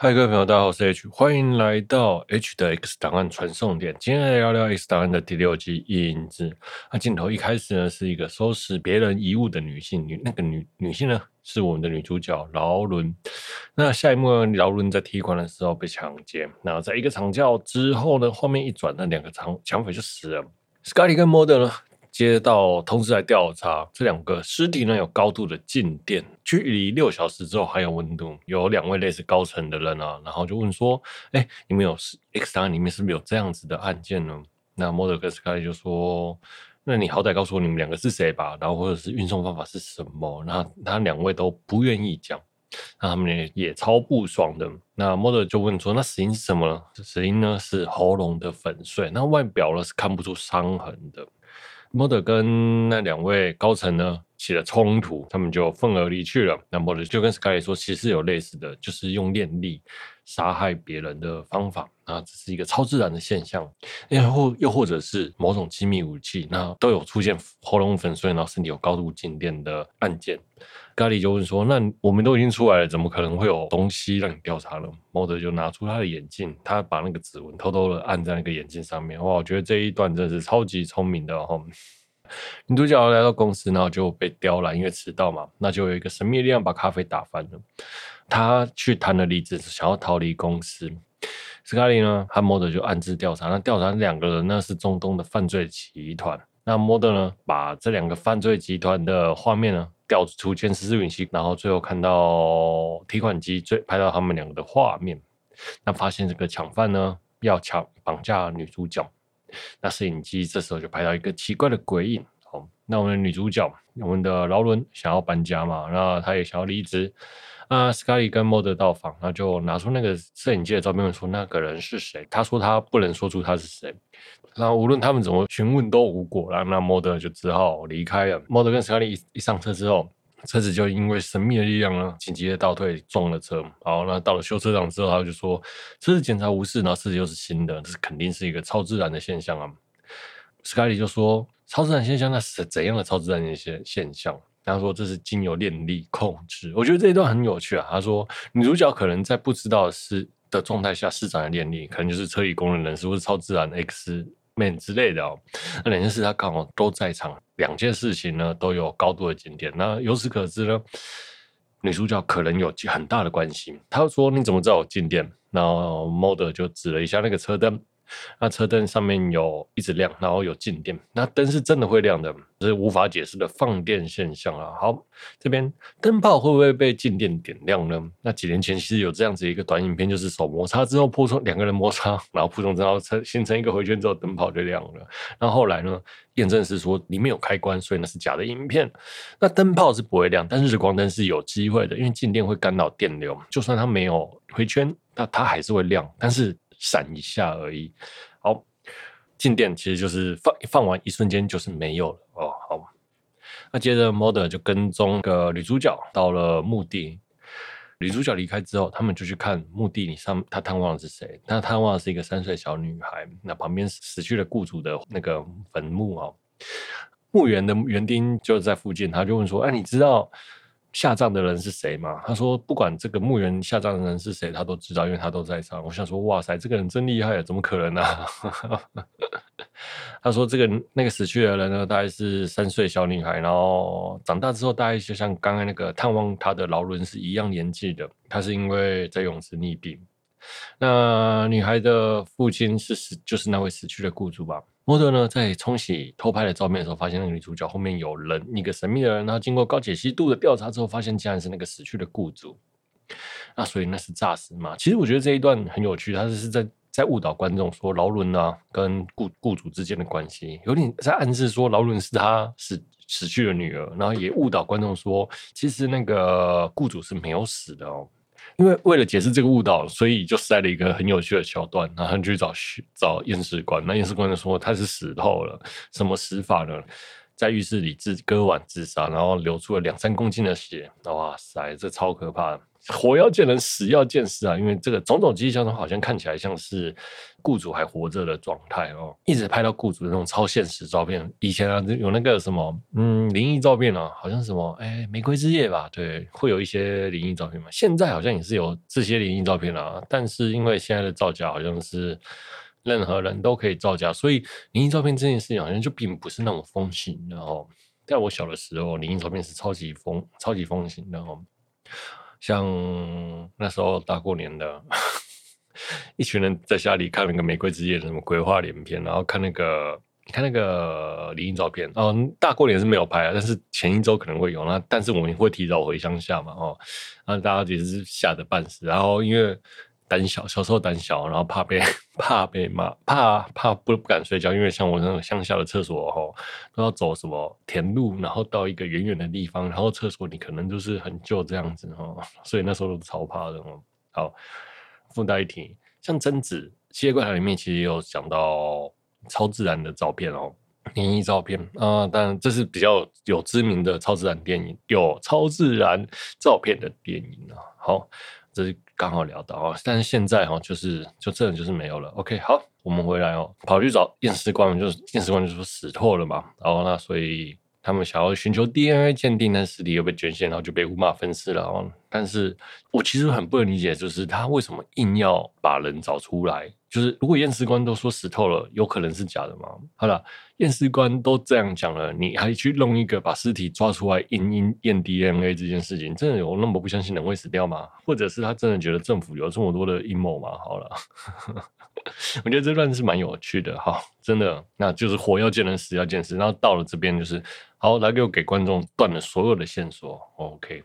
嗨，各位朋友，大家好，我是 H，欢迎来到 H 的 X 档案传送点。今天来聊聊 X 档案的第六集影子。那镜头一开始呢，是一个收拾别人遗物的女性，女那个女女性呢，是我们的女主角劳伦。那下一幕呢，劳伦在踢馆的时候被强奸。那在一个长叫之后呢，画面一转，那两个抢抢匪就死了。Scotty 跟 Model 呢？接到通知来调查，这两个尸体呢，有高度的静电，距离六小时之后还有温度。有两位类似高层的人啊，然后就问说：“哎，你们有 X 档案里面是不是有这样子的案件呢？”那 Mulder 跟 Scully 就说：“那你好歹告诉我你们两个是谁吧，然后或者是运送方法是什么？”然后他两位都不愿意讲，那他们也也超不爽的。那 model 就问说：“那死因是什么呢？死因呢是喉咙的粉碎，那外表呢是看不出伤痕的。” ”model 跟那两位高层呢起了冲突，他们就愤而离去了。那 model 就跟 Sky 说，其实有类似的就是用念力杀害别人的方法，那这是一个超自然的现象，然后又或者是某种机密武器，那都有出现喉咙粉碎，然后身体有高度静电的案件。咖喱就问说：“那我们都已经出来了，怎么可能会有东西让你调查呢？” Mulder 就拿出他的眼镜，他把那个指纹偷偷的按在那个眼镜上面。哇，我觉得这一段真的是超级聪明的哦。女主角来到公司，然后就被刁了，因为迟到嘛。那就有一个神秘力量把咖啡打翻了。他去谈了离职，想要逃离公司。斯卡利呢，和 Mulder 就暗自调查。那调查两个人呢，是中东的犯罪集团。那 Mulder 呢，把这两个犯罪集团的画面呢。调出监视摄影机，然后最后看到提款机，最拍到他们两个的画面。那发现这个抢犯呢，要抢绑架女主角。那摄影机这时候就拍到一个奇怪的鬼影。好，那我们的女主角，我们的劳伦想要搬家嘛，那她也想要离职。啊，Scully 跟 Mulder 到访，那就拿出那个摄影机的照片，问说那个人是谁？他说他不能说出他是谁。然后无论他们怎么询问都无果，然后那莫德就只好离开了。莫德跟 Scully 一一上车之后，车子就因为神秘的力量呢，紧急的倒退撞了车。好，那到了修车厂之后，他就说车子检查无事，然后车子又是新的，这是肯定是一个超自然的现象啊。Scully 就说超自然现象，那是怎样的超自然的一些现象？他说这是经由念力控制，我觉得这一段很有趣啊。他说女主角可能在不知道是的状态下施展了念力，可能就是车里功能人士或是超自然 X 面之类的哦。那两件事他刚好都在场，两件事情呢都有高度的进店。那由此可知呢，女主角可能有很大的关系。他说你怎么知道我进店？然后 model 就指了一下那个车灯。那车灯上面有一直亮，然后有静电，那灯是真的会亮的，这是无法解释的放电现象啊。好，这边灯泡会不会被静电点亮呢？那几年前其实有这样子一个短影片，就是手摩擦之后扑冲，两个人摩擦，然后扑冲之后车形成一个回圈之后，灯泡就亮了。那后来呢，验证是说里面有开关，所以那是假的影片。那灯泡是不会亮，但是日光灯是有机会的，因为静电会干扰电流，就算它没有回圈，那它还是会亮，但是。闪一下而已。好，静电其实就是放放完一瞬间就是没有了哦。好，那接着 model 就跟踪个女主角到了墓地。女主角离开之后，他们就去看墓地里上，他探望的是谁？他探望的是一个三岁小女孩。那旁边死去的雇主的那个坟墓哦，墓园的园丁就在附近，他就问说：“哎，你知道？”下葬的人是谁吗？他说，不管这个墓园下葬的人是谁，他都知道，因为他都在场。我想说，哇塞，这个人真厉害啊，怎么可能呢、啊？他说，这个那个死去的人呢，大概是三岁小女孩，然后长大之后，大概就像刚才那个探望他的劳伦是一样年纪的。他是因为在泳池溺毙。那女孩的父亲是死，就是那位死去的雇主吧。莫德呢，在冲洗偷拍的照片的时候，发现那个女主角后面有人，一个神秘的人。然后经过高解析度的调查之后，发现竟然是那个死去的雇主。那所以那是诈死嘛？其实我觉得这一段很有趣，他是在在误导观众说劳伦啊跟雇雇主之间的关系，有点在暗示说劳伦是他死死去的女儿，然后也误导观众说，其实那个雇主是没有死的哦。因为为了解释这个误导，所以就塞了一个很有趣的桥段，然后去找找验尸官。那验尸官就说他是死透了，什么死法呢？在浴室里自割腕自杀，然后流出了两三公斤的血。哇塞，这超可怕的！活要见人，死要见尸啊！因为这个种种迹象，好像看起来像是雇主还活着的状态哦。一直拍到雇主的那种超现实照片。以前啊，有那个什么，嗯，灵异照片啊，好像什么，哎，玫瑰之夜吧？对，会有一些灵异照片嘛。现在好像也是有这些灵异照片啊，但是因为现在的造假好像是任何人都可以造假，所以灵异照片这件事情好像就并不是那么风行的哦。在我小的时候，灵异照片是超级风、超级风行的哦。像那时候大过年的，一群人在家里看那个《玫瑰之夜》的什么鬼话连篇，然后看那个看那个离异照片哦。大过年是没有拍啊，但是前一周可能会有。那但是我们会提早回乡下嘛，哦，那大家也是吓得半死。然后因为胆小，小时候胆小，然后怕被 怕被骂，怕怕不不敢睡觉，因为像我那种乡下的厕所吼，都要走什么田路，然后到一个远远的地方，然后厕所你可能就是很旧这样子吼，所以那时候都超怕的哦。好，附带一提，像贞子《七夜怪谈》里面其实也有讲到超自然的照片哦，灵异照片啊，当然这是比较有知名的超自然电影，有超自然照片的电影啊。好。这是刚好聊到啊，但是现在哈，就是就这就是没有了。OK，好，我们回来哦，跑去找验尸官，就是验尸官就说死透了嘛，然后那所以他们想要寻求 DNA 鉴定，但尸体又被捐献，然后就被五马分尸了哦。但是我其实很不能理解，就是他为什么硬要把人找出来？就是如果验尸官都说死透了，有可能是假的吗？好了，验尸官都这样讲了，你还去弄一个把尸体抓出来验验验 DNA 这件事情，真的有那么不相信人会死掉吗？或者是他真的觉得政府有这么多的阴谋吗？好了，我觉得这段是蛮有趣的哈，真的，那就是活要见人，死要见尸，然后到了这边就是好，来给我给观众断了所有的线索，OK，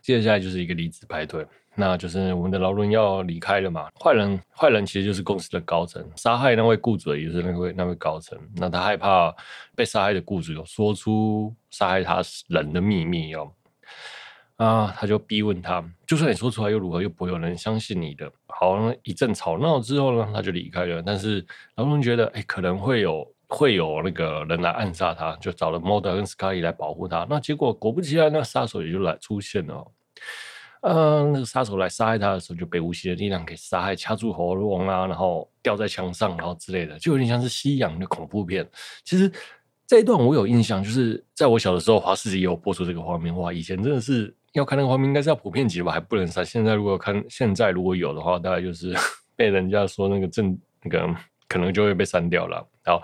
接下来就是一个离职派对。那就是我们的劳伦要离开了嘛，坏人坏人其实就是公司的高层，杀害那位雇主的也是那位那位高层。那他害怕被杀害的雇主有说出杀害他人的秘密哦，啊，他就逼问他，就算你说出来又如何，又不会有人相信你的。好，那一阵吵闹之后呢，他就离开了。但是劳伦觉得，哎，可能会有会有那个人来暗杀他，就找了 Mulder 跟 Scully 来保护他。那结果果不其然，那杀手也就来出现了。嗯，那个杀手来杀害他的时候，就被无形的力量给杀害，掐住喉咙啊，然后吊在墙上，然后之类的，就有点像是西洋的恐怖片。其实这一段我有印象，就是在我小的时候，华视也有播出这个画面。哇，以前真的是要看那个画面，应该是要普遍级吧，还不能杀。现在如果看，现在如果有的话，大概就是被人家说那个正那个可能就会被删掉了。然后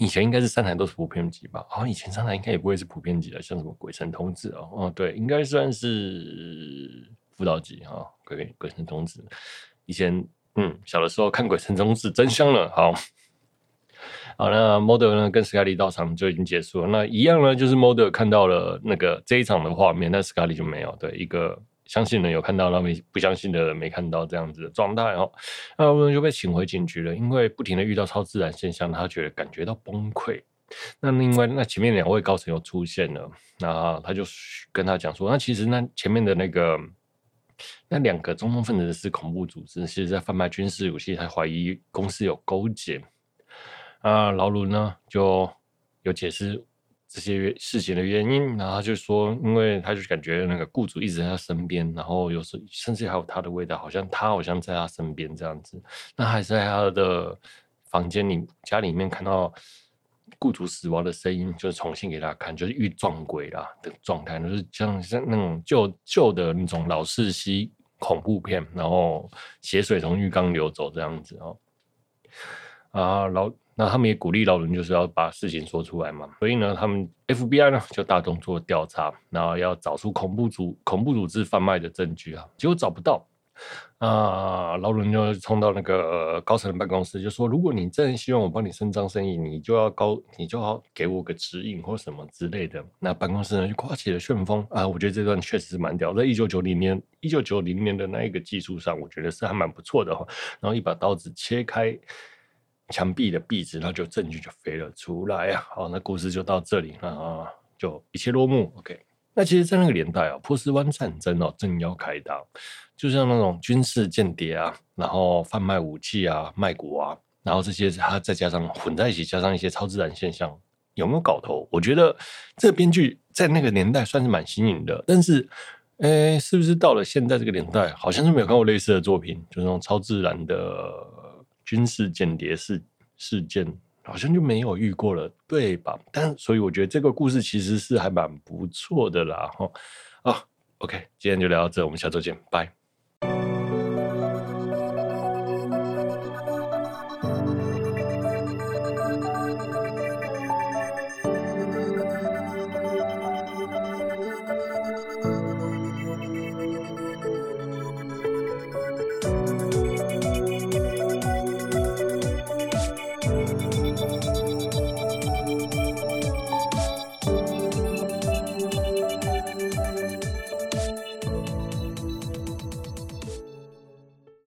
以前应该是三台都是普遍级吧？好以前三台应该也不会是普遍级的，像什么鬼神童子哦，哦，对，应该算是。辅导级哈，鬼鬼神童子，以前嗯小的时候看鬼神童子真香了。好，好，那 model 呢跟 Scully 到场就已经结束了。那一样呢，就是 model 看到了那个这一场的画面，但 Scully 就没有。对，一个相信的有看到，那没不相信的没看到这样子的状态哦。那我们就被请回警局了，因为不停的遇到超自然现象，他觉得感觉到崩溃。那另外，那前面两位高层又出现了，那他就跟他讲说，那其实那前面的那个。那两个中东分子是恐怖组织，其实在贩卖军事武器，他怀疑公司有勾结。啊，劳伦呢就有解释这些事情的原因，然后就说，因为他就感觉那个雇主一直在他身边，然后有时甚至还有他的味道，好像他好像在他身边这样子。那还是在他的房间里、家里面看到。雇主死亡的声音，就是重新给他看，就是遇撞鬼啦的状态，就是像像那种旧旧的那种老式西恐怖片，然后血水从浴缸流走这样子哦。啊，老那他们也鼓励劳伦就是要把事情说出来嘛，所以呢，他们 FBI 呢就大动作调查，然后要找出恐怖组恐怖组织贩卖的证据啊，结果找不到。啊，劳伦就冲到那个高层的办公室，就说：“如果你真的希望我帮你伸张正义，你就要高，你就要给我个指引或什么之类的。”那办公室呢就刮起了旋风啊！我觉得这段确实是蛮屌，在一九九零年，一九九零年的那一个技术上，我觉得是还蛮不错的哈。然后一把刀子切开墙壁的壁纸，那就证据就飞了出来啊！好，那故事就到这里了啊，就一切落幕。OK。那其实，在那个年代啊，波斯湾战争哦，正要开打，就像那种军事间谍啊，然后贩卖武器啊，卖国啊，然后这些它再加上混在一起，加上一些超自然现象，有没有搞头？我觉得这编剧在那个年代算是蛮新颖的，但是，诶，是不是到了现在这个年代，好像是没有看过类似的作品，就是那种超自然的军事间谍事事件，好像就没有遇过了，对吧？但所以我觉得这个故事其实是还蛮不错的啦，哈哦，OK，今天就聊到这，我们下周见，拜。